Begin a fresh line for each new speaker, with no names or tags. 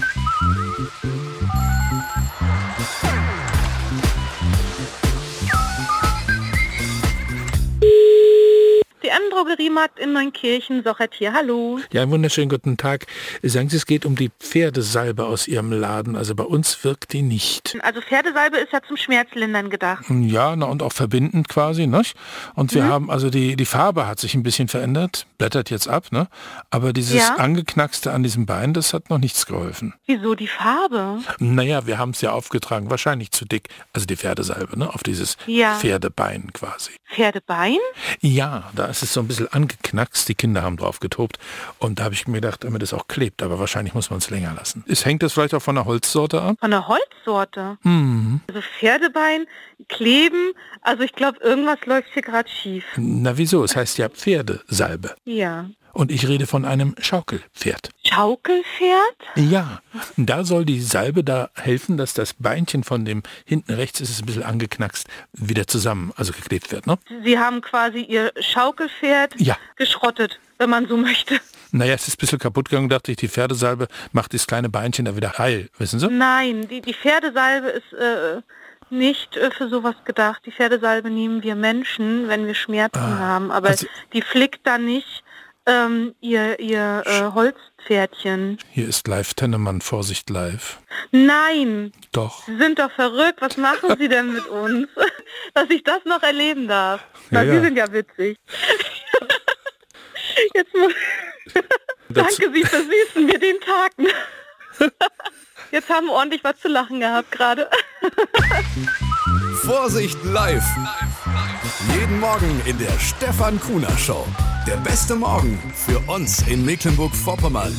thank you Drogeriemarkt in Neunkirchen, Sochert hier, hallo.
Ja, einen wunderschönen guten Tag. Sagen Sie, es geht um die Pferdesalbe aus Ihrem Laden. Also bei uns wirkt die nicht.
Also Pferdesalbe ist ja zum Schmerzlindern gedacht.
Ja, na, und auch verbindend quasi, ne? Und wir haben, also die, die Farbe hat sich ein bisschen verändert, blättert jetzt ab, ne? Aber dieses
Ja.
Angeknackste an diesem Bein, das hat noch nichts geholfen.
Wieso die Farbe?
Naja, wir haben es ja aufgetragen, wahrscheinlich zu dick. Also die Pferdesalbe, ne? Auf dieses
Ja.
Pferdebein quasi.
Pferdebein?
Ja, da ist es so ein bisschen angeknackst. Die Kinder haben drauf getobt. Und da habe ich mir gedacht, damit es auch klebt. Aber wahrscheinlich muss man es länger lassen. Es hängt das vielleicht auch von der Holzsorte ab?
Von der Holzsorte?
Mhm.
Also Pferdebein, kleben, also ich glaube, irgendwas läuft hier gerade schief.
Na wieso? Es heißt ja Pferdesalbe.
Ja.
Und ich rede von einem Schaukelpferd.
Schaukelpferd?
Ja, da soll die Salbe da helfen, dass das Beinchen von dem hinten rechts ist es ein bisschen angeknackst, wieder zusammen, also geklebt wird, ne?
Sie haben quasi ihr Schaukelpferd
Ja.
geschrottet, wenn man so möchte.
Naja, es ist ein bisschen kaputt gegangen, dachte ich, die Pferdesalbe macht das kleine Beinchen da wieder heil, wissen Sie?
Nein, die, die Pferdesalbe ist äh, nicht äh, für sowas gedacht. Die Pferdesalbe nehmen wir Menschen, wenn wir Schmerzen haben, aber
also-
die flickt dann nicht ähm, ihr, ihr äh, Holzpferdchen.
Hier ist live Tennemann, Vorsicht live.
Nein,
Doch.
Sie sind doch verrückt. Was machen Sie denn mit uns? Dass ich das noch erleben darf. Na,
Ja,
Sie
ja.
sind ja witzig. Jetzt muss Danke, Sie versüßen mir den Tag. Jetzt haben wir ordentlich was zu lachen gehabt gerade.
Vorsicht live. Jeden Morgen in der Stefan Kuhner Show. Der beste Morgen für uns in Mecklenburg-Vorpommern.